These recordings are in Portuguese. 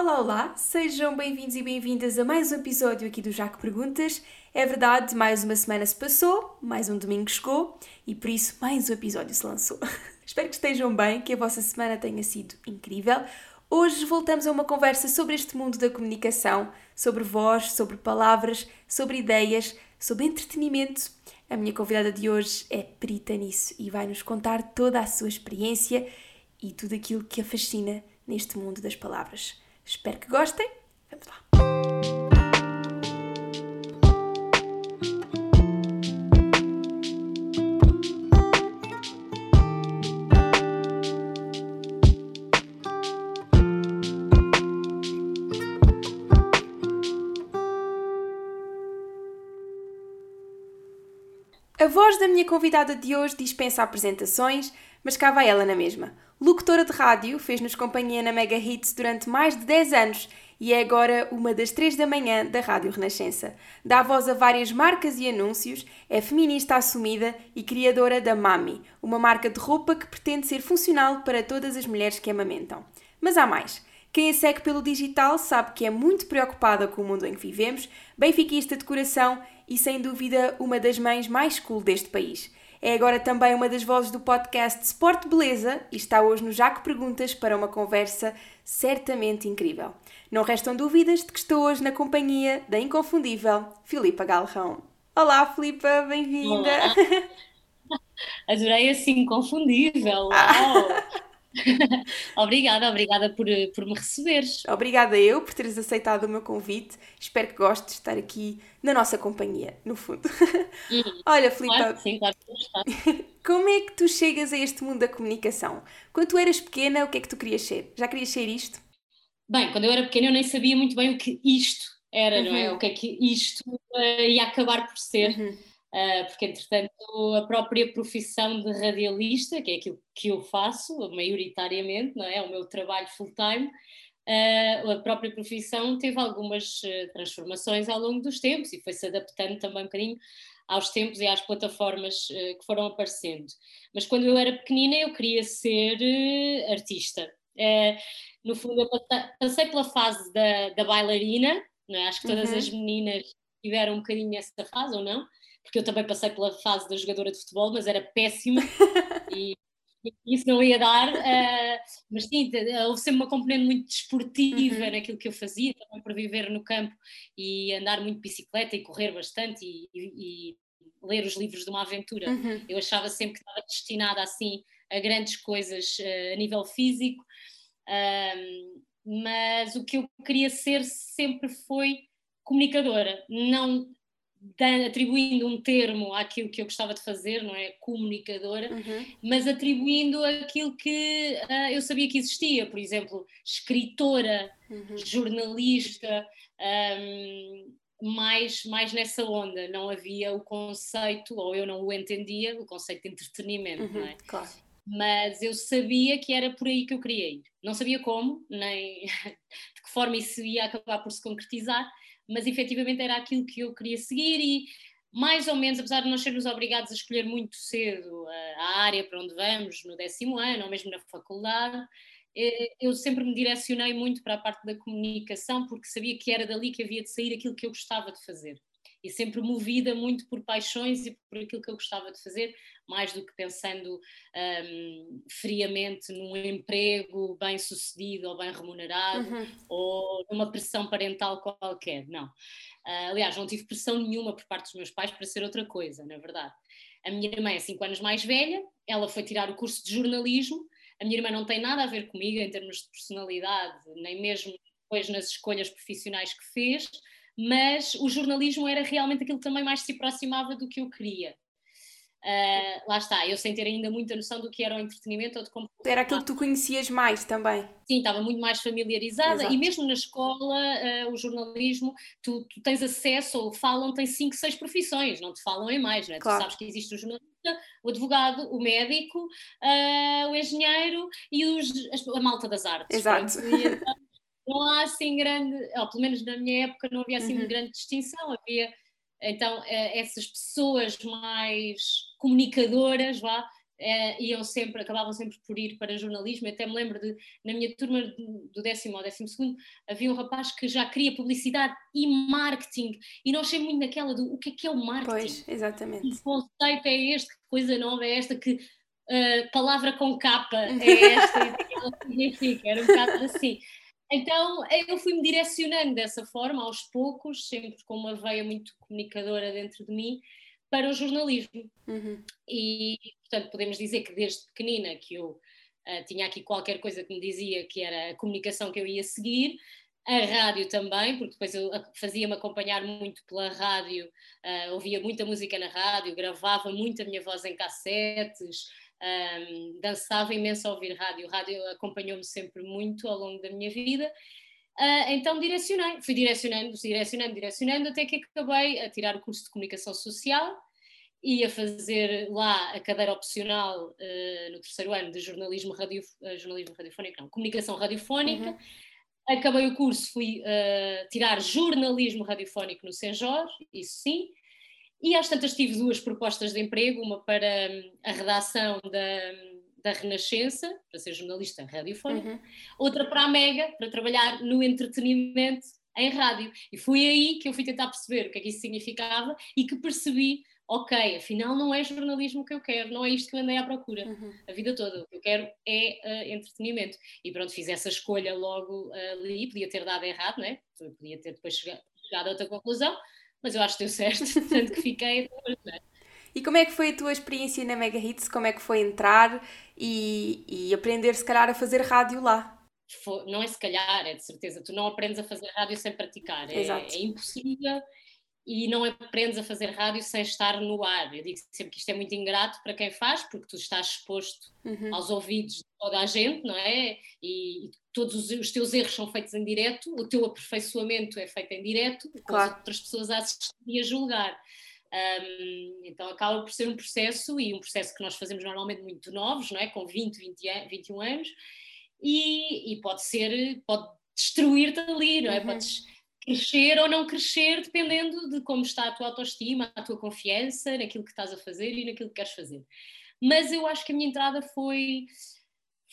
Olá, olá, sejam bem-vindos e bem-vindas a mais um episódio aqui do Jaco Perguntas. É verdade, mais uma semana se passou, mais um domingo chegou e por isso mais um episódio se lançou. Espero que estejam bem, que a vossa semana tenha sido incrível. Hoje voltamos a uma conversa sobre este mundo da comunicação, sobre voz, sobre palavras, sobre ideias, sobre entretenimento. A minha convidada de hoje é perita nisso e vai nos contar toda a sua experiência e tudo aquilo que a fascina neste mundo das palavras. Espero que gostem. Vamos lá. A voz da minha convidada de hoje dispensa apresentações, mas cá vai ela na mesma. Locutora de rádio, fez-nos companhia na Mega Hits durante mais de 10 anos e é agora uma das 3 da manhã da Rádio Renascença. Dá voz a várias marcas e anúncios, é feminista assumida e criadora da Mami, uma marca de roupa que pretende ser funcional para todas as mulheres que amamentam. Mas há mais. Quem a segue pelo digital sabe que é muito preocupada com o mundo em que vivemos, benfiquista de coração e sem dúvida uma das mães mais cool deste país. É agora também uma das vozes do podcast Sport Beleza e está hoje no Jaco Perguntas para uma conversa certamente incrível. Não restam dúvidas de que estou hoje na companhia da inconfundível Filipa Galrão. Olá, Filipa, bem-vinda! Adorei assim, inconfundível! Uau! obrigada, obrigada por, por me receberes. Obrigada eu por teres aceitado o meu convite. Espero que gostes de estar aqui na nossa companhia, no fundo. Uhum. Olha, Filipe, Claro, sim, claro como é que tu chegas a este mundo da comunicação? Quando tu eras pequena, o que é que tu querias ser? Já querias ser isto? Bem, quando eu era pequena eu nem sabia muito bem o que isto era, não é? Uhum. O que é que isto eh, ia acabar por ser. Uhum. Uh, porque entretanto a própria profissão de radialista, que é aquilo que eu faço, maioritariamente, não é? É o meu trabalho full-time, uh, a própria profissão teve algumas uh, transformações ao longo dos tempos e foi-se adaptando também um bocadinho aos tempos e às plataformas que foram aparecendo. Mas quando eu era pequenina eu queria ser artista. no fundo eu passei, pela fase da, da bailarina, não é? acho que todas Uhum. as meninas tiveram um bocadinho essa fase, ou não? Porque eu também passei pela fase da jogadora de futebol, mas era péssima e, isso não ia dar. eh, mas sim, te- houve sempre uma componente muito desportiva Uhum. naquilo que eu fazia, também por viver no campo e andar muito de bicicleta e correr bastante e, e- e ler os livros de uma aventura. Uhum. Eu achava sempre que estava destinada assim a grandes coisas eh, a nível físico, ahm, mas o que eu queria ser sempre foi comunicadora, não atribuindo um termo àquilo que eu gostava de fazer, não é? Comunicadora, Uhum. mas atribuindo aquilo que ah, eu sabia que existia, por exemplo, escritora, Uhum. jornalista, ahm, mais, mais nessa onda. Não havia o conceito, ou eu não o entendia, o conceito de entretenimento, não é? Uhum. Claro. mas eu sabia que era por aí que eu queria ir. Não sabia como, nem de que forma isso ia acabar por se concretizar, mas efetivamente era aquilo que eu queria seguir e mais ou menos, apesar de nós sermos obrigados a escolher muito cedo a, a área para onde vamos, no décimo ano ou mesmo na faculdade, eh, eu sempre me direcionei muito para a parte da comunicação porque sabia que era dali que havia de sair aquilo que eu gostava de fazer. E sempre movida muito por paixões e por aquilo que eu gostava de fazer, mais do que pensando hum, friamente num emprego bem sucedido ou bem remunerado Uhum. ou numa pressão parental qualquer, não. Ah, aliás, não tive pressão nenhuma por parte dos meus pais para ser outra coisa, na verdade. A minha irmã é 5 anos mais velha, ela foi tirar o curso de jornalismo, a minha irmã não tem nada a ver comigo em termos de personalidade, nem mesmo depois nas escolhas profissionais que fez, mas o jornalismo era realmente aquilo que também mais se aproximava do que eu queria. Ah, lá está, eu sem ter ainda muita noção do que era o entretenimento ou de como Era aquilo que tu conhecias mais também. Sim, estava muito mais familiarizada Exato. e mesmo na escola, eh, o jornalismo, tu, tu tens acesso ou falam, tem cinco, seis profissões, não te falam em mais, não é? Claro. Tu sabes que existe o jornalista, o advogado, o médico, eh, o engenheiro e os, a malta das artes. Exato. Não há assim grande, ou pelo menos na minha época não havia assim Uhum. grande distinção, havia então eh, essas pessoas mais comunicadoras, vá, é, iam sempre, acabavam sempre por ir para jornalismo. Eu até me lembro de, na minha turma do décimo ao décimo segundo, havia um rapaz que já queria publicidade e marketing, e não achei muito naquela do o que é que é o marketing. Pois, exatamente. Que conceito é este, que coisa nova é esta, que uh, palavra com capa é esta, e aquela significa, era um bocado assim. Então eu fui-me direcionando dessa forma, aos poucos, sempre com uma veia muito comunicadora dentro de mim, para o jornalismo. Uhum. E, portanto, podemos dizer que desde pequenina que eu uh, tinha aqui qualquer coisa que me dizia que era a comunicação que eu ia seguir, a rádio também, porque depois eu fazia-me acompanhar muito pela rádio, uh, ouvia muita música na rádio, gravava muito a minha voz em cassetes, um, dançava imenso a ouvir rádio. O rádio acompanhou-me sempre muito ao longo da minha vida. Uh, então direcionei, fui direcionando, direcionando, direcionando, até que acabei a tirar o curso de comunicação social e a fazer lá a cadeira opcional uh, no terceiro ano de jornalismo, radio, uh, jornalismo radiofónico, não, comunicação radiofónica. Uhum. Acabei o curso, fui tirar jornalismo radiofónico no Senjor, isso sim, e às tantas tive duas propostas de emprego, uma para hum, a redação da, da Renascença, para ser jornalista radiofónica, uhum. outra para a Mega, para trabalhar no entretenimento em rádio. E foi aí que eu fui tentar perceber o que é que isso significava e que percebi, ok, afinal não é jornalismo que eu quero, não é isto que eu andei à procura uhum. a vida toda. O que eu quero é uh, entretenimento. E pronto, fiz essa escolha logo uh, ali, podia ter dado errado, né? podia ter depois chegado, chegado a outra conclusão, mas eu acho que deu certo, tanto que fiquei. E como é que foi a tua experiência na Mega Hits? Como é que foi entrar e, e aprender, se calhar, a fazer rádio lá? não é se calhar, é de certeza. Tu não aprendes a fazer rádio sem praticar. É, é, impossível e não aprendes a fazer rádio sem estar no ar. Eu digo sempre que isto é muito ingrato para quem faz, porque tu estás exposto uhum. aos ouvidos de toda a gente, não é? E, e todos os, os, teus erros são feitos em direto, o teu aperfeiçoamento é feito em direto, com claro. as outras pessoas a assistir e a julgar. Um, então acaba por ser um processo, e um processo que nós fazemos normalmente muito novos, não é? Com 20, 20 21 anos, e, e pode ser, pode destruir-te ali, não é? Uhum. Podes crescer ou não crescer, dependendo de como está a tua autoestima, a tua confiança naquilo que estás a fazer e naquilo que queres fazer. Mas eu acho que a minha entrada foi,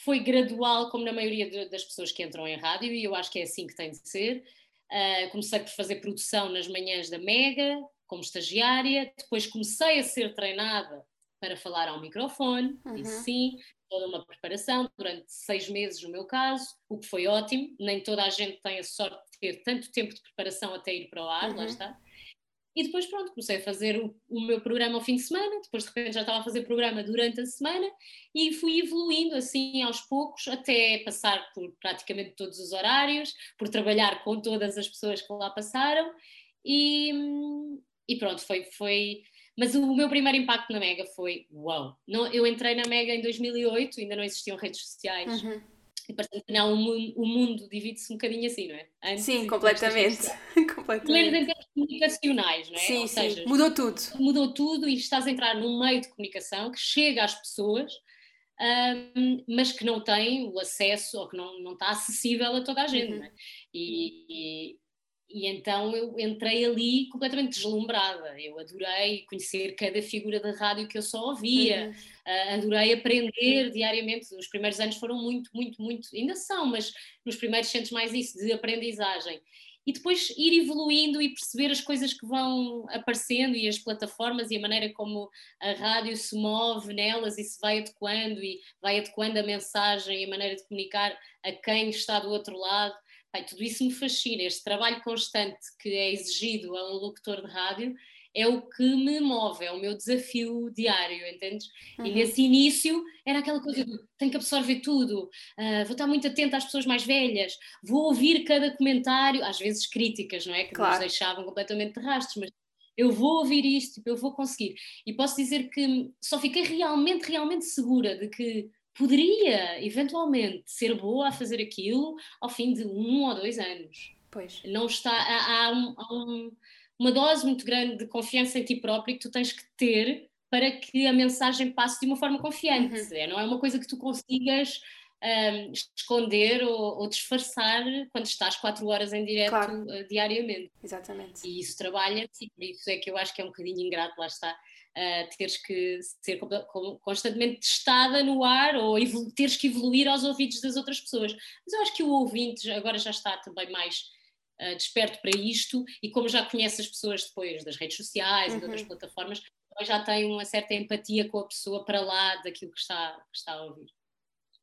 foi gradual, como na maioria das pessoas que entram em rádio, e eu acho que é assim que tem de ser. Uh, comecei por fazer produção nas manhãs da Mega, como estagiária, depois comecei a ser treinada para falar ao microfone, uhum. e sim, toda uma preparação durante seis meses no meu caso, o que foi ótimo. Nem toda a gente tem a sorte de ter tanto tempo de preparação até ir para o ar, uhum. lá está. E depois, pronto, comecei a fazer o, o, meu programa ao fim de semana, depois de repente já estava a fazer programa durante a semana e fui evoluindo assim aos poucos até passar por praticamente todos os horários, por trabalhar com todas as pessoas que lá passaram e, e pronto, foi, foi mas o meu primeiro impacto na Mega foi uau! Wow. eu entrei na Mega em 2008, ainda não existiam redes sociais. Uhum. E portanto, não, o mundo, divide-se um bocadinho assim, não é? Antes sim, completamente. completamente. Menos em termos comunicacionais, não é? Sim, Ou sim. Seja, mudou tudo. Mudou tudo e estás a entrar num meio de comunicação que chega às pessoas, um, mas que não tem o acesso ou que não, não está acessível a toda a gente, uhum. não é? E, e então eu entrei ali completamente deslumbrada. Eu adorei conhecer cada figura da rádio que eu só ouvia, uhum. uh, adorei aprender diariamente. Os primeiros anos foram muito, muito, muito, ainda são, mas nos primeiros sentes mais isso, de aprendizagem. E depois ir evoluindo e perceber as coisas que vão aparecendo e as plataformas e a maneira como a rádio se move nelas e se vai adequando e vai adequando a mensagem e a maneira de comunicar a quem está do outro lado tudo isso me fascina. Este trabalho constante que é exigido a um locutor de rádio é o que me move, é o meu desafio diário, entendes? Uhum. E nesse início era aquela coisa de tenho que absorver tudo, uh, vou estar muito atenta às pessoas mais velhas, vou ouvir cada comentário, às vezes críticas, não é? Que claro. nos deixavam completamente de rastros, mas eu vou ouvir isto, tipo, eu vou conseguir. E posso dizer que só fiquei realmente, realmente segura de que poderia eventualmente ser boa a fazer aquilo ao fim de um ou dois anos. Pois. Não está, há, há, um, há um, uma dose muito grande de confiança em ti próprio que tu tens que ter para que a mensagem passe de uma forma confiante. Uhum. É, não é uma coisa que tu consigas um, esconder ou, ou, disfarçar quando estás quatro horas em direto claro. uh, diariamente. Exatamente. E isso trabalha, sim, isso é que eu acho que é um bocadinho ingrato, lá está, uh, teres que ser constantemente testada no ar ou teres que evoluir aos ouvidos das outras pessoas. Mas eu acho que o ouvinte agora já está também mais uh, desperto para isto e como já conhece as pessoas depois das redes sociais uhum. e de outras uhum. plataformas, já tem uma certa empatia com a pessoa para lá daquilo que está, que está a ouvir.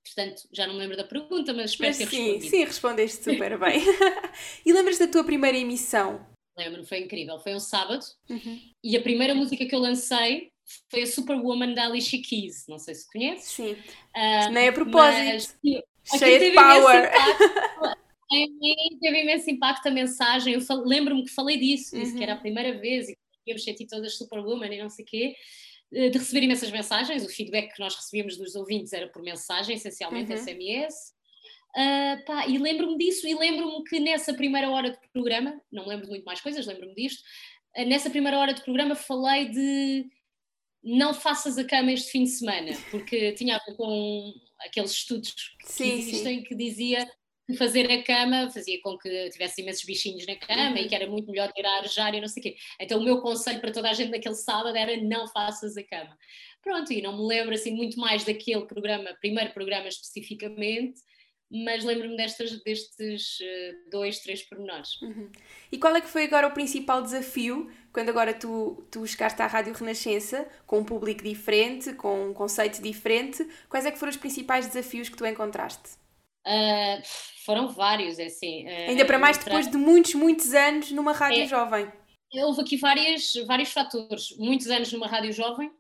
Portanto, já não me lembro da pergunta, mas espero mas ter sim, respondido. Sim, respondeste super bem. e lembras da tua primeira emissão? Lembro, foi incrível. Foi um sábado uhum. e a primeira música que eu lancei foi a Superwoman da Alicia Keys. Não sei se conheces. Sim. Uh, Nem a propósito. Mas, Cheia de power. teve imenso impacto a mensagem. Eu lembro-me que falei disso, disse uhum. que era a uhum. primeira vez e que íamos sentir todas Superwoman e não sei o quê. Eh, de receber imensas mensagens, o feedback que nós recebíamos dos ouvintes era por mensagem, essencialmente uhum. SMS. Uh, pá, e lembro-me disso, e lembro-me que nessa primeira hora de programa, não me lembro de muito mais coisas, lembro-me disto, uh, nessa primeira hora de programa falei de não faças a cama este fim de semana, porque tinha a ver com aqueles estudos que sim, existem sim. que dizia fazer a cama fazia com que tivesse imensos bichinhos na cama uhum. e que era muito melhor ir a arejar e não sei o quê. Então o meu conselho para toda a gente naquele sábado era não faças a cama. Pronto, e não me lembro assim muito mais daquele programa, primeiro programa especificamente, mas lembro-me destes, destes uh, dois, três pormenores. Uhum. E qual é que foi agora o principal desafio, quando agora tu, tu chegaste à Rádio Renascença, com um público diferente, com um conceito diferente, quais é que foram os principais desafios que tu encontraste? Uh, foram vários, é assim. Uh, Ainda para mais depois de muitos, muitos anos numa rádio é, jovem. Houve aqui várias, vários fatores. Muitos anos numa rádio jovem,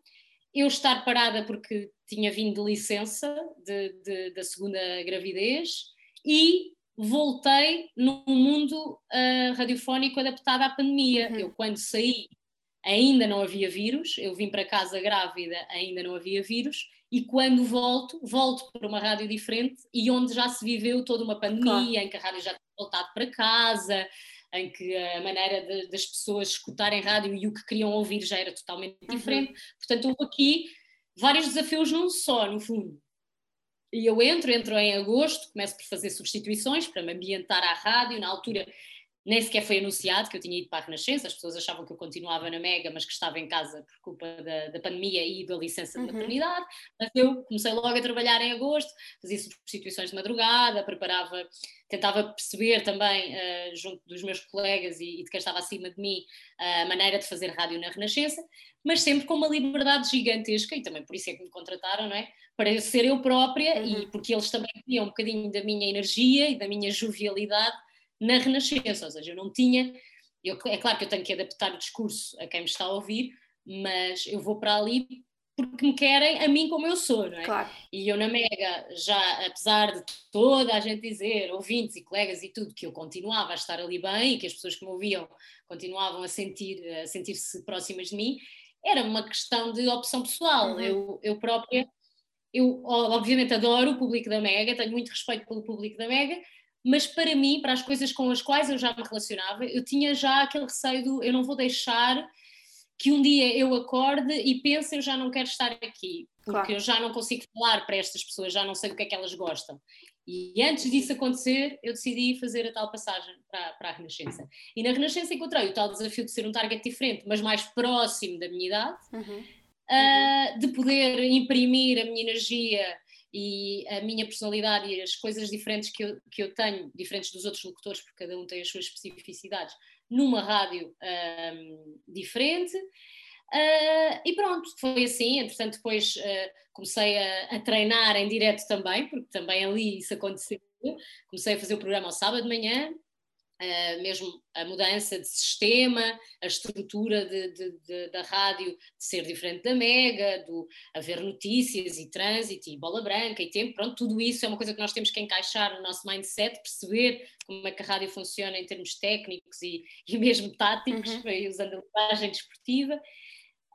eu estar parada porque tinha vindo de licença de, de, da segunda gravidez e voltei num mundo uh, radiofónico adaptado à pandemia. Uhum. Eu, quando saí, ainda não havia vírus, eu vim para casa grávida, ainda não havia vírus, e quando volto, volto para uma rádio diferente e onde já se viveu toda uma pandemia, claro. em que a rádio já tinha voltado para casa, em que a maneira de, das pessoas escutarem rádio e o que queriam ouvir já era totalmente uhum. diferente. Portanto, houve aqui vários desafios num só, no fundo. E eu entro, entro em agosto, começo por fazer substituições para me ambientar à rádio. Na altura nem sequer foi anunciado que eu tinha ido para a Renascença, as pessoas achavam que eu continuava na Mega, mas que estava em casa por culpa da, da pandemia e da licença de uhum. maternidade. Mas eu comecei logo a trabalhar em agosto, fazia substituições de madrugada, preparava, tentava perceber também, uh, junto dos meus colegas e, e, de quem estava acima de mim, uh, a maneira de fazer rádio na Renascença, mas sempre com uma liberdade gigantesca, e também por isso é que me contrataram, não é? Para ser eu própria uhum. e porque eles também queriam um bocadinho da minha energia e da minha jovialidade na Renascença, ou seja, eu não tinha. Eu, é claro que eu tenho que adaptar o discurso a quem me está a ouvir, mas eu vou para ali porque me querem a mim como eu sou, não é? Claro. E eu na Mega, já apesar de toda a gente dizer, ouvintes e colegas e tudo, que eu continuava a estar ali bem e que as pessoas que me ouviam continuavam a sentir a sentir-se próximas de mim, era uma questão de opção pessoal. Uhum. Eu, eu própria, eu obviamente adoro o público da Mega, tenho muito respeito pelo público da Mega, mas para mim, para as coisas com as quais eu já me relacionava, eu tinha já aquele receio do eu não vou deixar que um dia eu acorde e pense eu já não quero estar aqui, porque claro. eu já não consigo falar para estas pessoas, já não sei do que é que elas gostam. E antes disso acontecer, eu decidi fazer a tal passagem para, para a Renascença. E na Renascença encontrei o tal desafio de ser um target diferente, mas mais próximo da minha idade, uhum. Uh, de poder imprimir a minha energia e a minha personalidade e as coisas diferentes que eu, que eu tenho, diferentes dos outros locutores, porque cada um tem as suas especificidades, numa rádio um, diferente. Uh, e pronto, foi assim. Entretanto, depois uh, comecei a, a, treinar em direto também, porque também ali isso aconteceu. Comecei a fazer o programa ao sábado de manhã, Uh, mesmo a mudança de sistema, a estrutura de, de, de, da rádio de ser diferente da Mega, do haver notícias e trânsito e bola branca e tempo, pronto, tudo isso é uma coisa que nós temos que encaixar no nosso mindset, perceber como é que a rádio funciona em termos técnicos e, e mesmo táticos, uhum. usando a linguagem desportiva.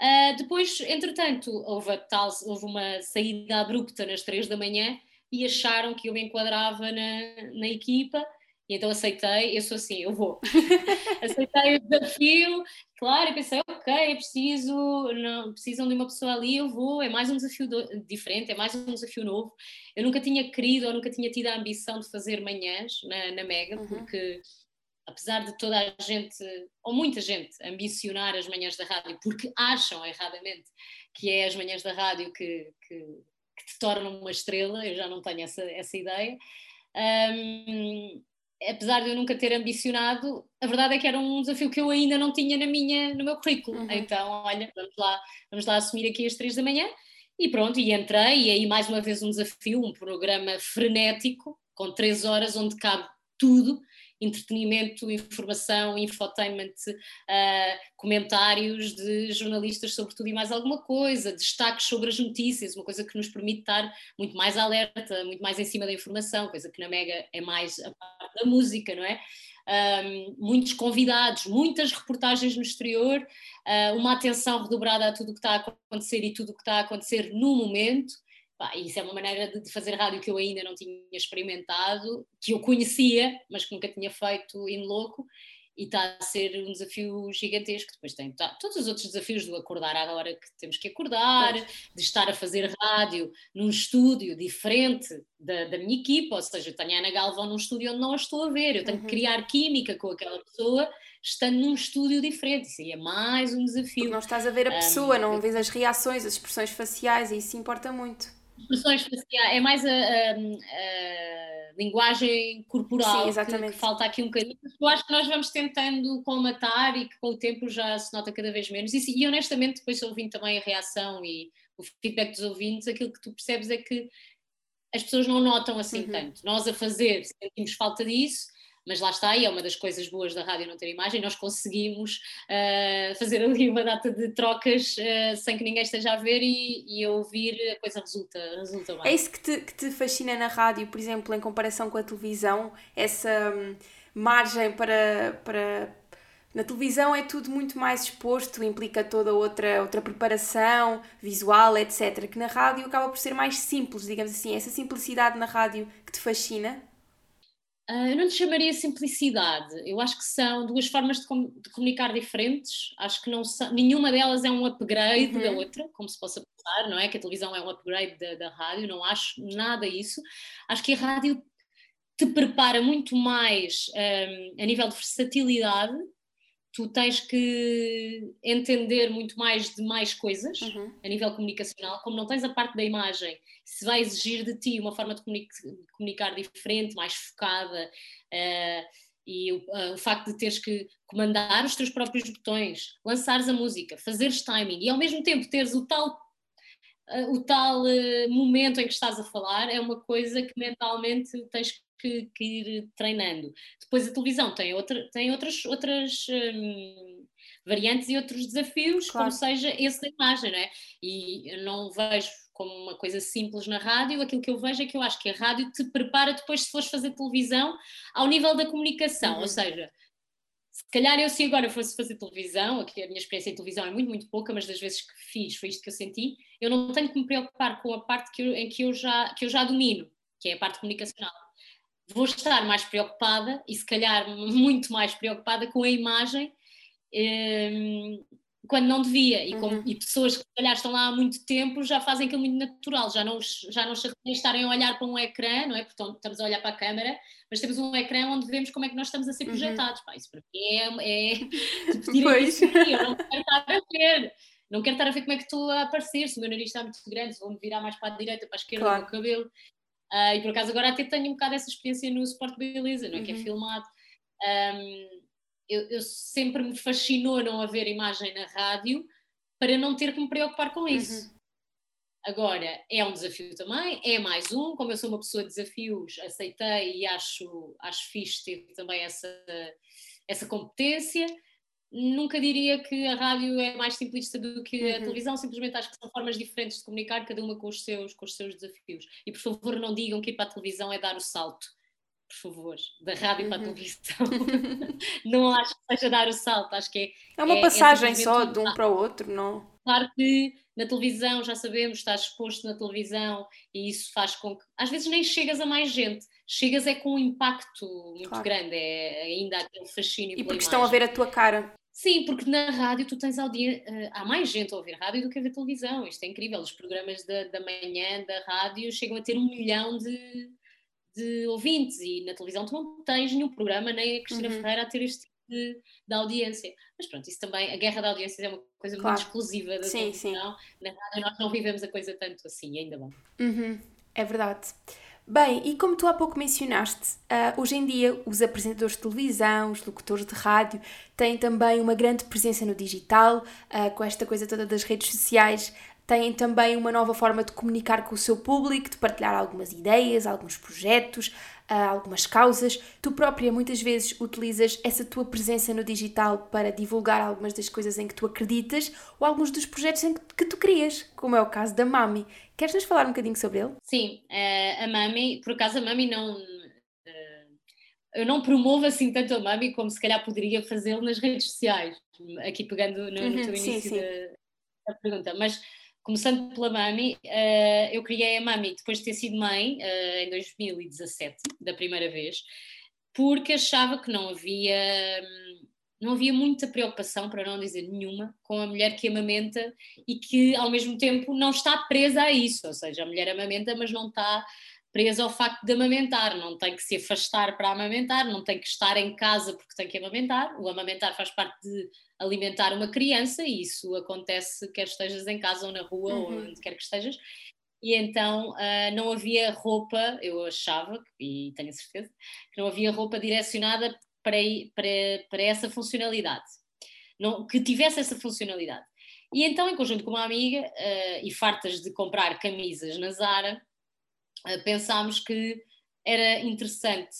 Uh, depois, entretanto, houve, tal, houve uma saída abrupta nas três da manhã e acharam que eu me enquadrava na, na equipa e então aceitei, eu sou assim, eu vou. aceitei o desafio, claro, e pensei, ok, é preciso, não, precisam de uma pessoa ali, eu vou, é mais um desafio do, diferente, é mais um desafio novo. Eu nunca tinha querido ou nunca tinha tido a ambição de fazer manhãs na, na Mega, uhum. porque apesar de toda a gente, ou muita gente, ambicionar as manhãs da rádio, porque acham erradamente que é as manhãs da rádio que, que, que te tornam uma estrela, eu já não tenho essa, essa ideia. Um, apesar de eu nunca ter ambicionado, a verdade é que era um desafio que eu ainda não tinha na minha, no meu currículo. Uhum. Então, olha, vamos lá, vamos lá assumir aqui às três da manhã. E pronto, e entrei, e aí mais uma vez um desafio, um programa frenético, com três horas, onde cabe tudo, entretenimento, informação, infotainment, uh, comentários de jornalistas sobre tudo e mais alguma coisa, destaques sobre as notícias, uma coisa que nos permite estar muito mais alerta, muito mais em cima da informação, coisa que na Mega é mais a parte da música, não é? Um, muitos convidados, muitas reportagens no exterior, uh, uma atenção redobrada a tudo o que está a acontecer e tudo o que está a acontecer no momento. Pá, isso é uma maneira de, de, fazer rádio que eu ainda não tinha experimentado, que eu conhecia, mas que nunca tinha feito em louco, e está a ser um desafio gigantesco. Depois tem tá, todos os outros desafios do acordar à hora que temos que acordar, de estar a fazer rádio num estúdio diferente da, da minha equipa, ou seja, eu tenho a Ana Galvão num estúdio onde não a estou a ver, eu tenho uhum. que criar química com aquela pessoa estando num estúdio diferente. Isso aí é mais um desafio. Porque não estás a ver a pessoa, um, não vês as reações, as expressões faciais, e isso importa muito expressões faciais, é mais a, a, a linguagem corporal Sim, que, que, falta aqui um bocadinho. Eu acho que nós vamos tentando colmatar e que com o tempo já se nota cada vez menos. E, e honestamente, depois ouvindo também a reação e o feedback dos ouvintes, aquilo que tu percebes é que as pessoas não notam assim uhum. tanto. Nós a fazer sentimos falta disso, mas lá está, e é uma das coisas boas da rádio não ter imagem, nós conseguimos uh, fazer ali uma data de trocas uh, sem que ninguém esteja a ver e, e a ouvir, a coisa resulta, resulta bem. É isso que te, que te fascina na rádio, por exemplo, em comparação com a televisão, essa hum, margem para, para na televisão é tudo muito mais exposto, implica toda outra, outra preparação visual, etc. Que na rádio acaba por ser mais simples, digamos assim. Essa simplicidade na rádio que te fascina? Uh, eu não te chamaria simplicidade. Eu acho que são duas formas de, com de comunicar diferentes. Acho que não são, nenhuma delas é um upgrade uhum. da outra, como se possa pensar, não é? Que a televisão é um upgrade da, da rádio. Não acho nada isso. Acho que a rádio te prepara muito mais um, a nível de versatilidade tu tens que entender muito mais de mais coisas uhum. a nível comunicacional, como não tens a parte da imagem, se vai exigir de ti uma forma de comunicar diferente, mais focada, uh, e o, uh, o, facto de teres que comandar os teus próprios botões, lançares a música, fazeres timing e ao mesmo tempo teres o tal uh, o tal momento em que estás a falar é uma coisa que mentalmente tens que, que ir treinando. Depois a televisão tem, outra, tem outras, outras hum, variantes e outros desafios, claro. como seja esse da imagem, não é? E eu não vejo como uma coisa simples na rádio, aquilo que eu vejo é que eu acho que a rádio te prepara depois se fores fazer televisão ao nível da comunicação, uhum. ou seja, se calhar eu se agora fosse fazer televisão, aqui a minha experiência em televisão é muito, muito pouca, mas das vezes que fiz foi isto que eu senti, eu não tenho que me preocupar com a parte que eu, em que eu, já, que eu já domino, que é a parte comunicacional vou estar mais preocupada e se calhar muito mais preocupada com a imagem um, quando não devia e, com, uhum. e, pessoas que se calhar estão lá há muito tempo já fazem aquilo muito natural, já não, já não estarem a olhar para um ecrã, não é? Portanto, estamos a olhar para a câmara, mas temos um ecrã onde vemos como é que nós estamos a ser uhum. projetados. Uhum. Pá, isso para mim é, é tipo, pois. eu não quero estar a ver. Não quero estar a ver como é que estou a aparecer, se o meu nariz está muito grande, se vou-me virar mais para a direita, para a esquerda, claro. o meu cabelo. Uh, e por acaso agora até tenho um bocado essa experiência no Sport Beleza, não é? Uhum. que é uhum. filmado. Um, eu, eu, sempre me fascinou não haver imagem na rádio para não ter que me preocupar com isso. Uhum. Agora, é um desafio também, é mais um, como eu sou uma pessoa de desafios, aceitei e acho, acho fixe ter também essa, essa competência nunca diria que a rádio é mais simplista do que a uhum. televisão, simplesmente acho que são formas diferentes de comunicar, cada uma com os seus, com os seus desafios. E por favor, não digam que ir para a televisão é dar o salto. Por favor, da rádio uhum. para a uhum. televisão. não acho que seja dar o salto, acho que é. É uma é, é passagem é só de um para o outro, não? Claro que na televisão, já sabemos, estás exposto na televisão e isso faz com que. Às vezes nem chegas a mais gente, chegas é com um impacto muito claro. grande, é ainda aquele fascínio. E porque estão a ver a tua cara. Sim, porque na rádio tu tens audiência, uh, há mais gente a ouvir rádio do que a ver televisão, isto é incrível, os programas da, da manhã da rádio chegam a ter um milhão de, de ouvintes e na televisão tu não tens nenhum programa, nem a Cristina uhum. Ferreira a ter este tipo de, de, audiência. Mas pronto, isso também, a guerra da audiência é uma coisa claro. muito exclusiva da sim, televisão. Sim. Na rádio nós não vivemos a coisa tanto assim, ainda bem. Uhum. É verdade. Bem, e como tu há pouco mencionaste, uh, hoje em dia os apresentadores de televisão, os locutores de rádio têm também uma grande presença no digital, uh, com esta coisa toda das redes sociais, têm também uma nova forma de comunicar com o seu público, de partilhar algumas ideias, alguns projetos, uh, algumas causas. Tu própria muitas vezes utilizas essa tua presença no digital para divulgar algumas das coisas em que tu acreditas ou alguns dos projetos em que, tu crias, como é o caso da Mami. Queres nos falar um bocadinho sobre ele? Sim, uh, a Mami, por acaso a Mami não. Uh, eu não promovo assim tanto a Mami como se calhar poderia fazê-lo nas redes sociais, aqui pegando no, uhum, no teu início sim, sim. Da, da pergunta, mas começando pela Mami, uh, eu criei a Mami depois de ter sido mãe, uh, em 2017, da primeira vez, porque achava que não havia, não havia muita preocupação, para não dizer nenhuma, com a mulher que amamenta e que ao mesmo tempo não está presa a isso, ou seja, a mulher amamenta, mas não está presa ao facto de amamentar, não tem que se afastar para amamentar, não tem que estar em casa porque tem que amamentar, o amamentar faz parte de alimentar uma criança e isso acontece quer estejas em casa ou na rua uhum. ou onde quer que estejas. E então uh, não havia roupa, eu achava, e tenho certeza, que não havia roupa direcionada para, para, para essa funcionalidade, não, que tivesse essa funcionalidade. E então, em conjunto com uma amiga, uh, e fartas de comprar camisas na Zara, pensámos que era interessante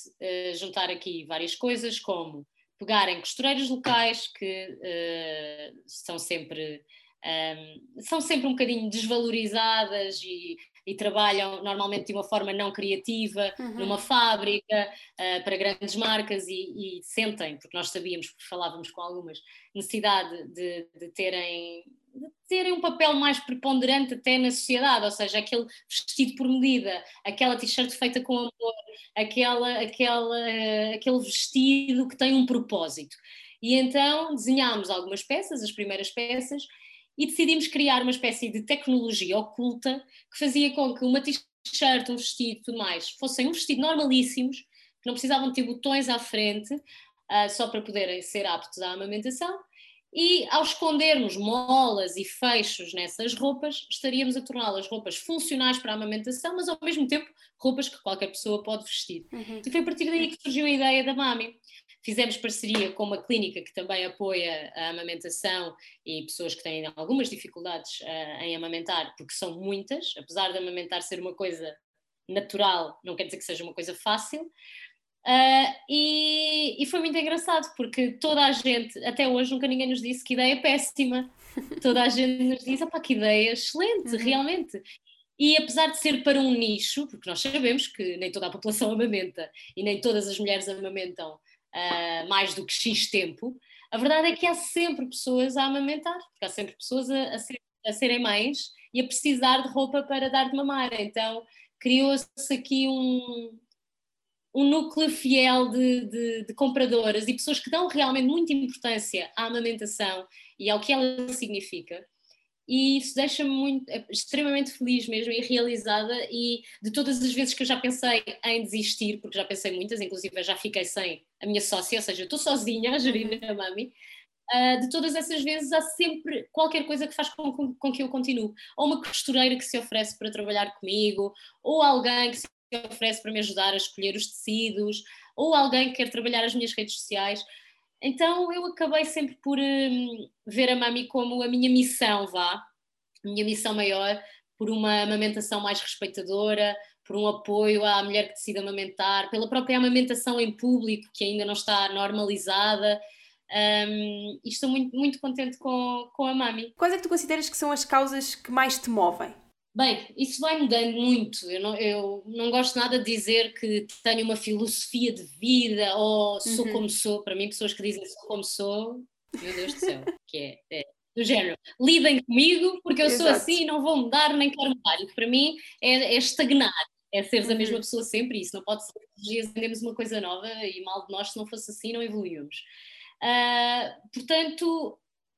juntar aqui várias coisas, como pegar em costureiras locais que uh, são sempre um, ehm, são sempre um bocadinho desvalorizadas e, e, trabalham normalmente de uma forma não criativa uhum. numa fábrica uh, para grandes marcas e, e, sentem, porque nós sabíamos, porque falávamos com algumas, necessidade de, de terem de terem um papel mais preponderante até na sociedade, ou seja, aquele vestido por medida, aquela t-shirt feita com amor, aquela, aquela, aquele vestido que tem um propósito. E então desenhámos algumas peças, as primeiras peças, e decidimos criar uma espécie de tecnologia oculta que fazia com que uma t-shirt, um vestido e tudo mais fossem um vestido normalíssimos, que não precisavam ter botões à frente, uh, só para poderem ser aptos à amamentação, e ao escondermos molas e fechos nessas roupas, estaríamos a torná-las roupas funcionais para a amamentação, mas ao mesmo tempo roupas que qualquer pessoa pode vestir. Uhum. E foi a partir daí que surgiu a ideia da Mami. Fizemos parceria com uma clínica que também apoia a amamentação e pessoas que têm algumas dificuldades uh, em amamentar, porque são muitas, apesar de amamentar ser uma coisa natural, não quer dizer que seja uma coisa fácil. Uh, e, e, foi muito engraçado porque toda a gente, até hoje nunca ninguém nos disse que ideia péssima. Toda a gente nos diz, opá, que ideia excelente, uhum. realmente. E apesar de ser para um nicho, porque nós sabemos que nem toda a população amamenta e nem todas as mulheres amamentam uh, mais do que X tempo, a verdade é que há sempre pessoas a amamentar, porque há sempre pessoas a, a, ser, a serem mães e a precisar de roupa para dar de mamar. Então criou-se aqui um, um núcleo fiel de, de, de, compradoras e pessoas que dão realmente muita importância à amamentação e ao que ela significa. E isso deixa-me muito, é extremamente feliz mesmo e realizada. E de todas as vezes que eu já pensei em desistir, porque já pensei muitas, inclusive já fiquei sem a minha sócia, ou seja, estou sozinha a gerir a Mami. Uh, de todas essas vezes há sempre qualquer coisa que faz com, com, com, que eu continue. Ou uma costureira que se oferece para trabalhar comigo, ou alguém que se oferece para me ajudar a escolher os tecidos, ou alguém que quer trabalhar as minhas redes sociais. Então eu acabei sempre por hum, ver a Mami como a minha missão, vá, a minha missão maior, por uma amamentação mais respeitadora, por um apoio à mulher que decide amamentar, pela própria amamentação em público, que ainda não está normalizada. Um, e estou muito, muito contente com, com a Mami. Quais é que tu consideras que são as causas que mais te movem? Bem, isso vai mudando muito. Eu não, eu não gosto nada de dizer que tenho uma filosofia de vida ou sou uhum. como sou. Para mim, pessoas que dizem sou como sou, meu Deus do céu, que é, é do género, lidem comigo porque eu Exato. sou assim e não vou mudar nem quero mudar. E para mim é, é estagnar, é seres uhum. a mesma pessoa sempre. Isso não pode ser todos os dias aprendemos uma coisa nova e mal de nós se não fosse assim não evoluímos. Uh, portanto,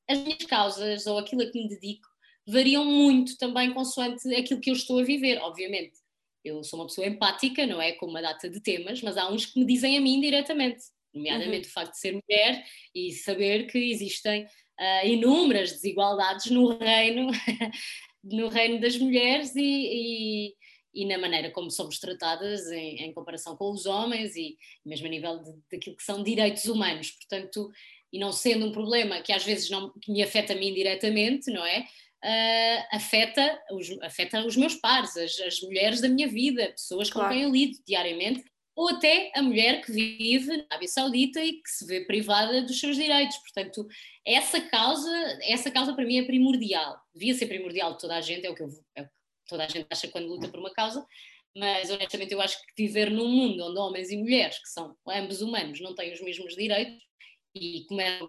as minhas causas ou aquilo a que me dedico variam muito também consoante aquilo que eu estou a viver, obviamente. eu sou uma pessoa empática, não é? Com uma data de temas, mas há uns que me dizem a mim diretamente, nomeadamente uhum. o facto de ser mulher e saber que existem uh, inúmeras desigualdades no reino, no reino das mulheres e, e, e, na maneira como somos tratadas em, em, comparação com os homens e mesmo a nível de, daquilo que são direitos humanos. Portanto, e não sendo um problema que às vezes não que me afeta a mim diretamente, não é? Uh, afeta, os, afeta os meus pares, as, as, mulheres da minha vida, pessoas claro. com quem eu lido diariamente, ou até a mulher que vive na Arábia Saudita e que se vê privada dos seus direitos. Portanto, essa causa, essa causa para mim é primordial. Devia ser primordial de toda a gente, é o que, eu, é o que toda a gente acha quando luta por uma causa, mas honestamente eu acho que viver num mundo onde homens e mulheres, que são ambos humanos, não têm os mesmos direitos, e como é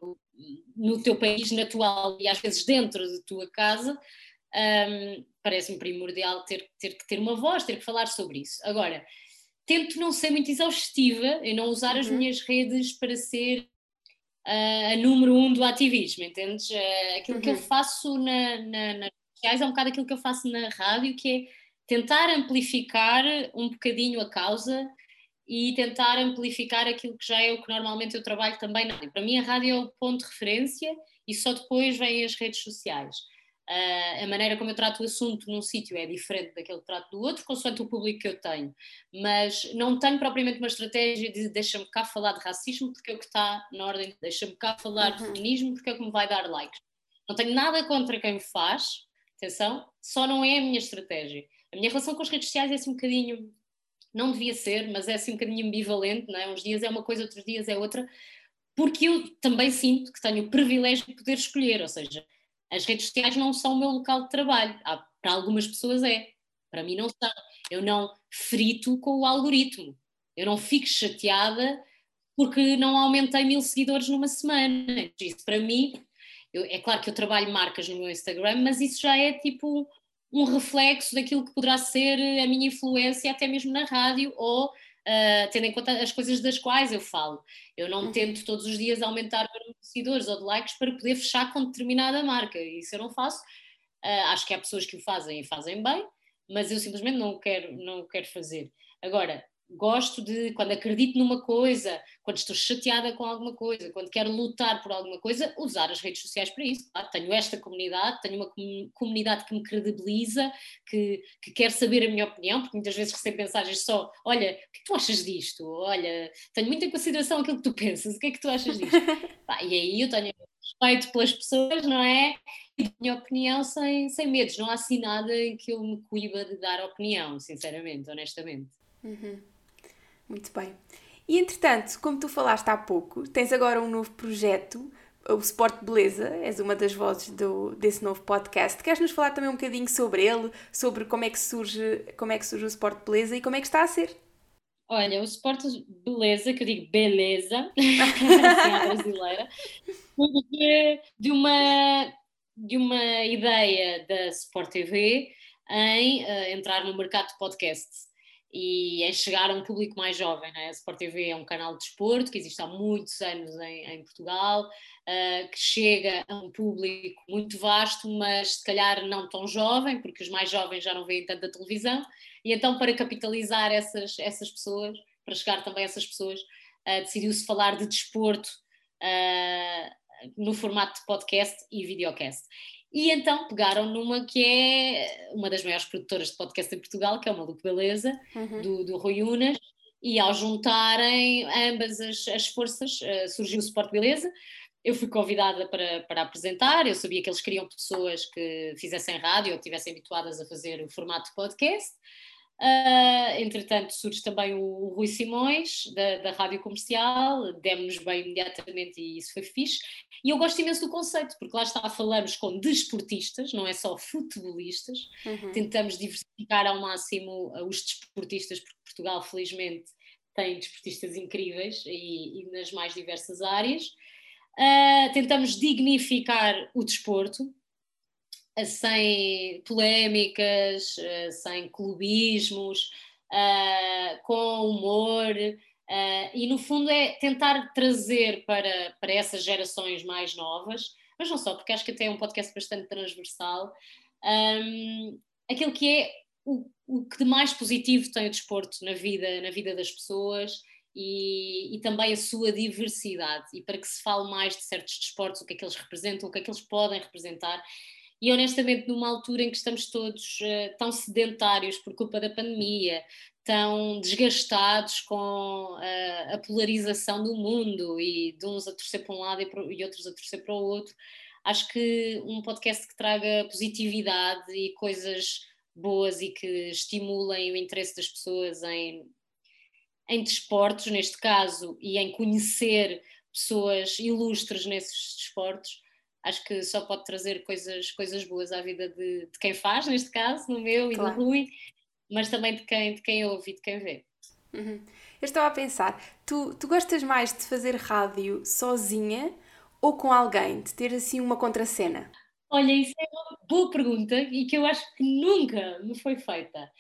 no teu país natural e às vezes dentro de tua casa, um, parece-me primordial ter, ter que ter uma voz, ter que falar sobre isso. Agora, tento não ser muito exaustiva e não usar uhum. as minhas redes para ser uh, a número um do ativismo, entendes? Uh, aquilo uhum. que eu uhum. faço na, na, nas sociais é um bocado aquilo que eu faço na rádio, que é tentar amplificar um bocadinho a causa e tentar amplificar aquilo que já é o que normalmente eu trabalho também. Para mim a rádio é o ponto de referência e só depois vêm as redes sociais. Uh, a maneira como eu trato o assunto num sítio é diferente daquele que trato do outro, consoante o público que eu tenho. Mas não tenho propriamente uma estratégia de deixa-me cá falar de racismo porque é o que está na ordem, deixa-me cá falar de uhum. feminismo porque é o que me vai dar likes. Não tenho nada contra quem faz, atenção, só não é a minha estratégia. A minha relação com as redes sociais é assim um bocadinho não devia ser, mas é assim um bocadinho ambivalente, não é? Uns dias é uma coisa, outros dias é outra, porque eu também sinto que tenho o privilégio de poder escolher, ou seja, as redes sociais não são o meu local de trabalho, para algumas pessoas é, para mim não são. Eu não frito com o algoritmo, eu não fico chateada porque não aumentei mil seguidores numa semana. Isso para mim, eu, é claro que eu trabalho marcas no meu Instagram, mas isso já é tipo um reflexo daquilo que poderá ser a minha influência até mesmo na rádio ou uh, tendo em conta as coisas das quais eu falo. Eu não uhum. tento todos os dias aumentar o número de seguidores ou de likes para poder fechar com determinada marca. Isso eu não faço. Uh, acho que há pessoas que o fazem e fazem bem, mas eu simplesmente não quero, não o quero fazer. Agora, gosto de, quando acredito numa coisa, quando estou chateada com alguma coisa, quando quero lutar por alguma coisa, usar as redes sociais para isso. Claro, tenho esta comunidade, tenho uma comunidade que me credibiliza, que, que quer saber a minha opinião, porque muitas vezes recebo mensagens só: olha, o que, é que tu achas disto? Olha, tenho muito em consideração aquilo que tu pensas, o que é que tu achas disto? Pá, e aí eu tenho respeito pelas pessoas, não é? E a minha opinião sem, sem medos. Não há assim nada em que eu me cuiba de dar opinião, sinceramente, honestamente. Uhum. Muito bem. E entretanto, como tu falaste há pouco, tens agora um novo projeto, o Sport Beleza, és uma das vozes do, desse novo podcast. Queres nos falar também um bocadinho sobre ele, sobre como é que surge, como é que surge o Sport Beleza e como é que está a ser? Olha, o Sport Beleza, que eu digo beleza, assim brasileira, de, uma, de uma ideia da Sport TV em uh, entrar no mercado de podcasts e é chegar a um público mais jovem. Né? A Sport TV é um canal de desporto que existe há muitos anos em, em Portugal, uh, que chega a um público muito vasto, mas se calhar não tão jovem, porque os mais jovens já não veem tanta televisão, e então para capitalizar essas, essas pessoas, para chegar também a essas pessoas, uh, decidiu-se falar de desporto uh, no formato de podcast e videocast. E então pegaram numa que é uma das maiores produtoras de podcast em Portugal, que é o Maluco Beleza, uhum. do, do Rui Unas, e ao juntarem ambas as, as forças uh, surgiu o Sport Beleza. Eu fui convidada para, para apresentar, eu sabia que eles queriam pessoas que fizessem rádio ou estivessem habituadas a fazer o formato de podcast. Uh, entretanto, surge também o Rui Simões, da, da Rádio Comercial, demos-nos bem imediatamente e isso foi fixe. E eu gosto imenso do conceito, porque lá está, falamos com desportistas, não é só futebolistas, uhum. tentamos diversificar ao máximo uh, os desportistas, porque Portugal, felizmente, tem desportistas incríveis e, e nas mais diversas áreas. Uh, tentamos dignificar o desporto, sem polémicas, eh, sem clubismos, eh, com humor. E no fundo é tentar trazer para, para essas gerações mais novas, mas não só, porque acho que até é um podcast bastante transversal, um, aquilo que é o, o que de mais positivo tem o desporto na vida, na vida das pessoas e, e, também a sua diversidade e para que se fale mais de certos desportos, o que é que eles representam, o que é que eles podem representar e honestamente numa altura em que estamos todos uh, tão sedentários por culpa da pandemia, tão desgastados com uh, a polarização do mundo e de uns a torcer para um lado e, para, e outros a torcer para o outro, acho que um podcast que traga positividade e coisas boas e que estimulem o interesse das pessoas em, em desportos, neste caso, e em conhecer pessoas ilustres nesses desportos, acho que só pode trazer coisas, coisas boas à vida de, de quem faz, neste caso, no meu claro. e do Rui, mas também de quem, de quem ouve e de quem vê. Uhum. Eu estava a pensar, tu, tu gostas mais de fazer rádio sozinha ou com alguém, de ter assim uma contracena? Olha, isso é uma boa pergunta e que eu acho que nunca me foi feita.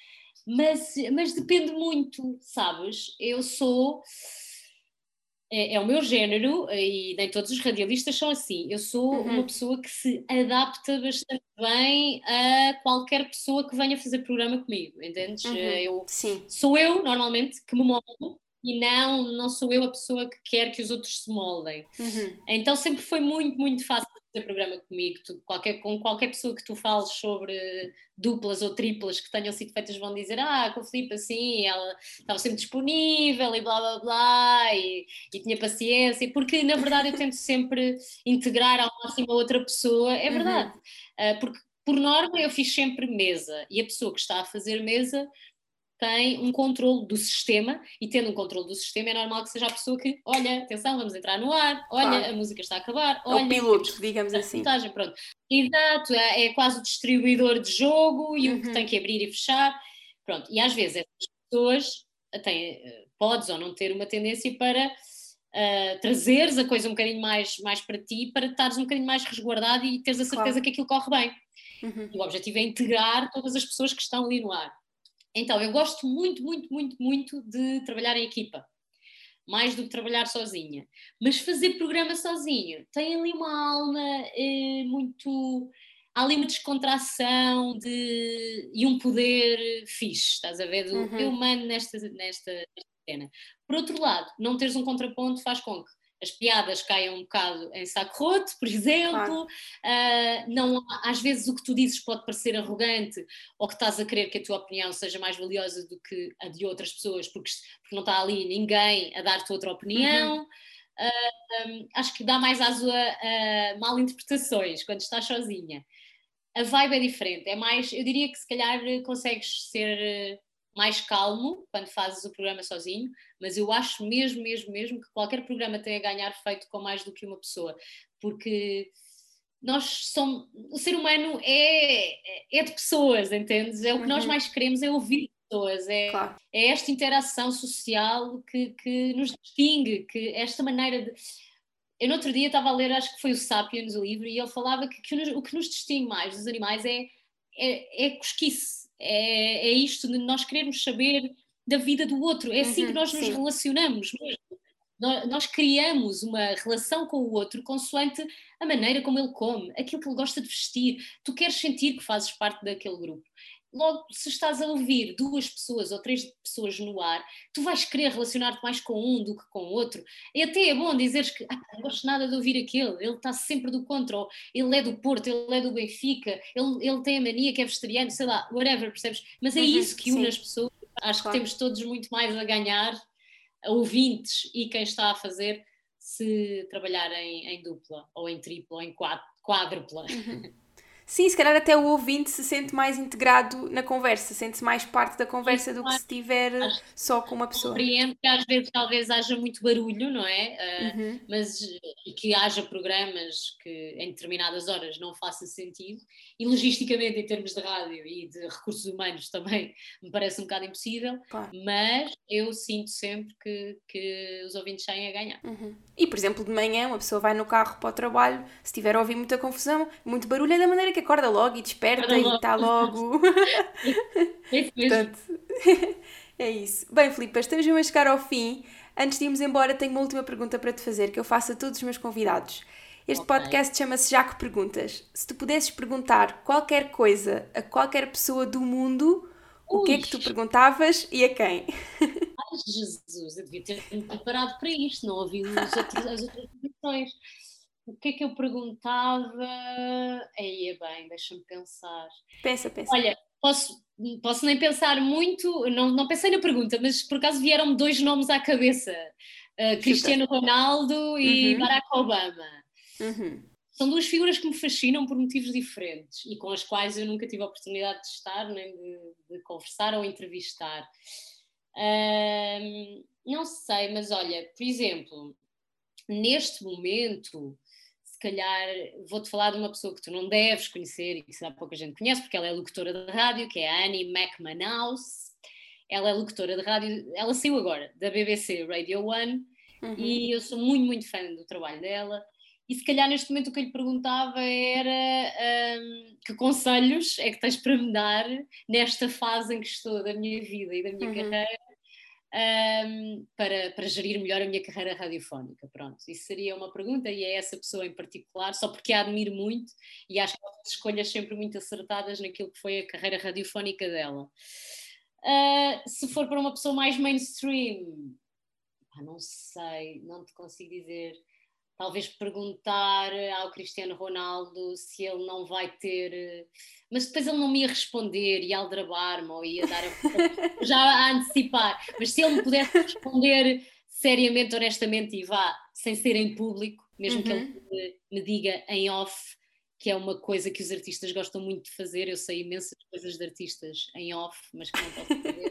Mas, mas depende muito, sabes? Eu sou. É, é, o meu género e nem todos os radialistas são assim. Eu sou uhum. uma pessoa que se adapta bastante bem a qualquer pessoa que venha fazer programa comigo, entendes? Uhum. Eu, Sim. Sou eu, normalmente, que me moldo e não, não sou eu a pessoa que quer que os outros se moldem. Uhum. Então sempre foi muito, muito fácil fazer programa comigo. Tu, qualquer, com qualquer pessoa que tu fales sobre duplas ou triplas que tenham sido feitas vão dizer ah, com a Filipe assim, ela estava sempre disponível e blá blá blá e, e tinha paciência, porque na verdade eu tento sempre integrar ao máximo a outra pessoa, é verdade. Uhum. Uh, porque por norma eu fiz sempre mesa e a pessoa que está a fazer mesa tem um controle do sistema e tendo um controle do sistema é normal que seja a pessoa que, olha, atenção, vamos entrar no ar, olha, a música está a acabar, olha... É o piloto, digamos assim. Montagem, pronto. Exato, é, é, quase o distribuidor de jogo e uhum. o que uhum. tem que abrir e fechar, pronto. E às vezes essas pessoas têm, podes ou não ter uma tendência para uh, trazeres a coisa um bocadinho mais, mais para ti, para estares um bocadinho mais resguardado e teres a certeza claro. que aquilo corre bem. Uhum. O objetivo é integrar todas as pessoas que estão ali no ar. Então, eu gosto muito, muito, muito, muito de trabalhar em equipa, mais do que trabalhar sozinha. Mas fazer programa sozinho tem ali uma alma eh, muito. Há ali uma descontração de, e um poder fixe, estás a ver? Do, uhum. Eu mando nesta, nesta, nesta cena. Por outro lado, não teres um contraponto faz com que as piadas caiam um bocado em saco roto, por exemplo, claro. uh, não, às vezes o que tu dizes pode parecer arrogante ou que estás a querer que a tua opinião seja mais valiosa do que a de outras pessoas, porque, porque não está ali ninguém a dar-te outra opinião. Uhum. Uh, um, acho que dá mais às uh, mal interpretações quando estás sozinha. A vibe é diferente, é mais, eu diria que se calhar consegues ser mais calmo quando fazes o programa sozinho, mas eu acho mesmo, mesmo, mesmo que qualquer programa tem a ganhar feito com mais do que uma pessoa, porque nós somos, o ser humano é, é de pessoas, entendes? É o que uhum. nós mais queremos é ouvir pessoas, é, claro. é esta interação social que, que nos distingue, que esta maneira de. Eu no outro dia estava a ler, acho que foi o Sapiens, o livro, e ele falava que, que o que nos distingue mais dos animais é, é, é cosquice é, é isto de nós queremos saber da vida do outro, é assim uhum, que nós nos sim. relacionamos mesmo. Nós, nós criamos uma relação com o outro consoante a maneira como ele come, aquilo que ele gosta de vestir. Tu queres sentir que fazes parte daquele grupo logo se estás a ouvir duas pessoas ou três pessoas no ar, tu vais querer relacionar-te mais com um do que com o outro. E até é bom dizeres que ah, não gosto nada de ouvir aquele, ele está sempre do contra, ou ele é do Porto, ele é do Benfica, ele, ele tem a mania que é vegetariano, sei lá, whatever, percebes? Mas é uhum, isso que une sim. as pessoas. Acho claro. que temos todos muito mais a ganhar, ouvintes e quem está a fazer, se trabalhar em, em dupla, ou em tripla, ou em quádrupla. Uhum. Sim, se calhar até o ouvinte se sente mais integrado na conversa, sente-se mais parte da conversa do que se estiver só com uma pessoa. Compreendo que às vezes talvez haja muito barulho, não é? Uh, uhum. Mas e que haja programas que em determinadas horas não façam sentido e logisticamente em termos de rádio e de recursos humanos também me parece um bocado impossível, claro. mas eu sinto sempre que, que os ouvintes saem a ganhar. Uhum. E por exemplo, de manhã uma pessoa vai no carro para o trabalho, se tiver a ouvir muita confusão, muito barulho, é da maneira que acorda logo e desperta e está logo. é. Portanto, é isso. Bem, Filipe, estamos a chegar ao fim. Antes de irmos embora, tenho uma última pergunta para te fazer que eu faço a todos os meus convidados. Este okay. podcast chama-se Já que Perguntas. Se tu pudesses perguntar qualquer coisa a qualquer pessoa do mundo, o que é que tu perguntavas e a quem? Ai, Jesus, eu devia ter me preparado para isto, não ouvi as outras, as outras. O que é que eu perguntava? Aí é bem, deixa-me pensar. Pensa, pensa. Olha, posso, posso nem pensar muito, não, não pensei na pergunta, mas por acaso vieram-me dois nomes à cabeça: uh, Cristiano Ronaldo e uhum. Barack Obama. Uhum. São duas figuras que me fascinam por motivos diferentes e com as quais eu nunca tive a oportunidade de estar, nem de, de conversar ou entrevistar. Uh, não sei, mas olha, por exemplo, neste momento calhar vou-te falar de uma pessoa que tu não deves conhecer e que se há pouca gente conhece, porque ela é locutora de rádio, que é a Annie McManus. Ela é locutora de rádio, ela saiu agora da BBC Radio One uhum. e eu sou muito, muito fã do trabalho dela. E se calhar neste momento o que eu lhe perguntava era um, que conselhos é que tens para me dar nesta fase em que estou da minha vida e da minha uhum. carreira um, para, para gerir melhor a minha carreira radiofónica. Pronto, isso seria uma pergunta e é essa pessoa em particular, só porque a admiro muito e acho que as escolhas sempre muito acertadas naquilo que foi a carreira radiofónica dela. Uh, se for para uma pessoa mais mainstream, não sei, não te consigo dizer talvez perguntar ao Cristiano Ronaldo se ele não vai ter. Mas depois ele não me ia responder, ia aldrabar-me ou ia dar a... já a antecipar. Mas se ele me pudesse responder seriamente, honestamente e vá, sem ser em público, mesmo uhum. que ele uhum. me diga em off, que é uma coisa que os artistas gostam muito de fazer. Eu sei imensas coisas de artistas em off, mas que não posso fazer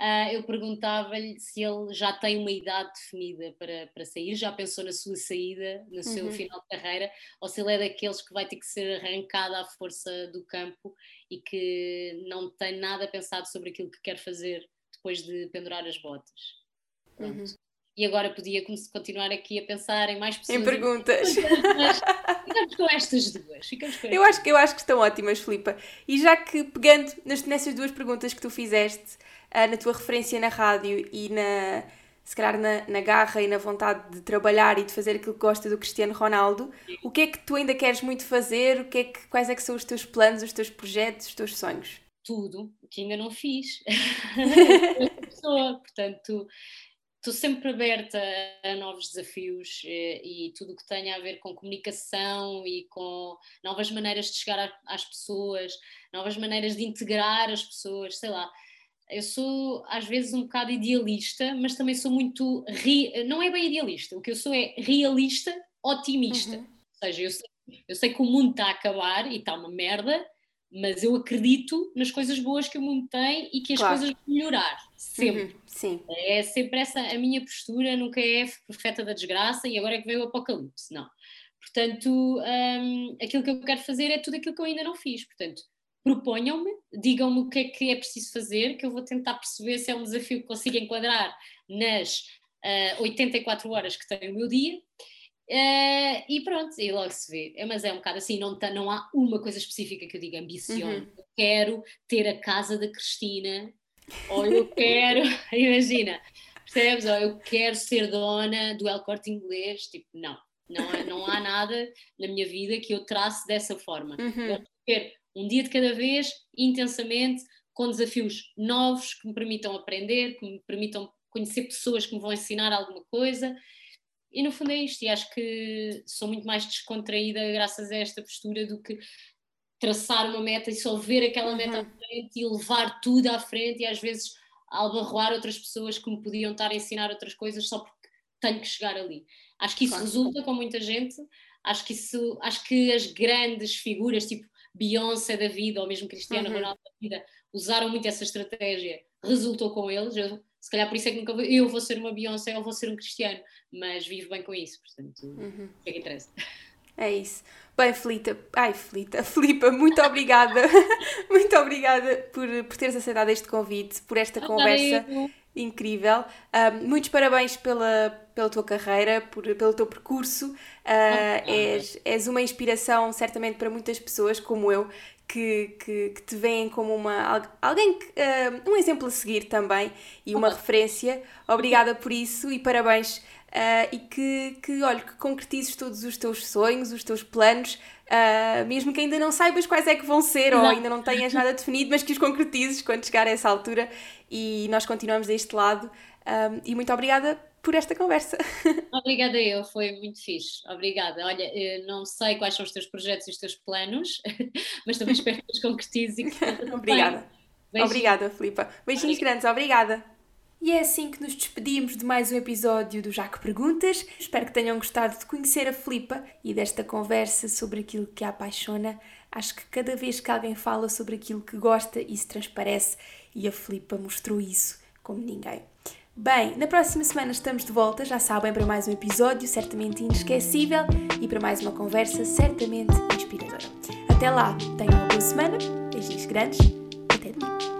uh, eu perguntava-lhe se ele já tem uma idade definida para, para sair, já pensou na sua saída, no seu uhum. final de carreira, ou se ele é daqueles que vai ter que ser arrancado à força do campo e que não tem nada pensado sobre aquilo que quer fazer depois de pendurar as botas. Uhum. E agora podia continuar aqui a pensar em mais pessoas. Em perguntas. ficamos com estas duas. Com eu, acho, eu acho que estão ótimas, Filipa. E já que pegando nessas duas perguntas que tu fizeste, na tua referência na rádio e na, se calhar na, na, garra e na vontade de trabalhar e de fazer aquilo que gosta do Cristiano Ronaldo, o que é que tu ainda queres muito fazer? O que é que, quais é que são os teus planos, os teus projetos, os teus sonhos? Tudo, que ainda não fiz. pessoa, portanto, estou sempre aberta a novos desafios eh, e tudo o que tenha a ver com comunicação e com novas maneiras de chegar às pessoas, novas maneiras de integrar as pessoas, sei lá eu sou às vezes um bocado idealista, mas também sou muito. Ri... Não é bem idealista, o que eu sou é realista, otimista. Uhum. Ou seja, eu sei, eu sei que o mundo está a acabar e está uma merda, mas eu acredito nas coisas boas que o mundo tem e que as claro. coisas vão melhorar. Sempre. Uhum. Sim. É sempre essa a minha postura, nunca é profeta da desgraça e agora é que veio o apocalipse. Não. Portanto, um, aquilo que eu quero fazer é tudo aquilo que eu ainda não fiz. Portanto, proponham-me, digam-me o que é que é preciso fazer, que eu vou tentar perceber se é um desafio que consigo enquadrar nas uh, ah, 84 horas que tenho o meu dia. Uh, e pronto, e logo se vê. É, mas é um bocado assim, não, tá, não há uma coisa específica que eu diga ambiciono. Uhum. Eu quero ter a casa da Cristina, ou eu quero, imagina, percebes? Ou eu quero ser dona do El Corte Inglês. Tipo, não, não, não há nada na minha vida que eu trace dessa forma. Uhum. Eu quero um dia de cada vez, intensamente, com desafios novos que me permitam aprender, que me permitam conhecer pessoas que me vão ensinar alguma coisa. E no fundo é isto, e acho que sou muito mais descontraída graças a esta postura do que traçar uma meta e só ver aquela meta uhum. à frente e levar tudo à frente e às vezes albarroar outras pessoas que me podiam estar a ensinar outras coisas só porque tenho que chegar ali. Acho que isso claro. resulta com muita gente, acho que isso, acho que as grandes figuras, tipo Beyoncé da vida, ou mesmo Cristiano uhum. Ronaldo da vida, usaram muito essa estratégia, resultou com eles. Eu, se calhar por isso é que nunca vou, eu vou ser uma Beyoncé ou vou ser um Cristiano, mas vivo bem com isso, portanto, uhum. é que interessa. É isso. Bem, Felita, ai, Felita, Filipa, muito obrigada, muito obrigada por, por teres aceitado este convite, por esta conversa incrível. Um, muitos parabéns pela, pela tua carreira, por, pelo teu percurso. Uh, és, és uma inspiração, certamente, para muitas pessoas como eu, que, que, que te veem como uma, alguém, que, uh, um exemplo a seguir também e uma referência. Obrigada por isso e parabéns uh, e que, que, olha, que concretizes todos os teus sonhos, os teus planos, uh, mesmo que ainda não saibas quais é que vão ser não. ou ainda não tenhas nada definido, mas que os concretizes quando chegar a essa altura e nós continuamos deste lado. Um, e muito obrigada por esta conversa. Obrigada eu, foi muito fixe. Obrigada. Olha, não sei quais são os teus projetos e os teus planos, mas também espero que os concretizes e que Obrigada. Beijinhos. Obrigada, Filipa. Beijinhos Obrigada. grandes, obrigada. E é assim que nos despedimos de mais um episódio do Jaco Perguntas. Espero que tenham gostado de conhecer a Filipa e desta conversa sobre aquilo que a apaixona. Acho que cada vez que alguém fala sobre aquilo que gosta, isso transparece e a Filipa mostrou isso como ninguém. Bem, na próxima semana estamos de volta, já sabem, para mais um episódio certamente inesquecível e para mais uma conversa certamente inspiradora. Até lá, tenham uma boa semana, beijinhos grandes, até domingo.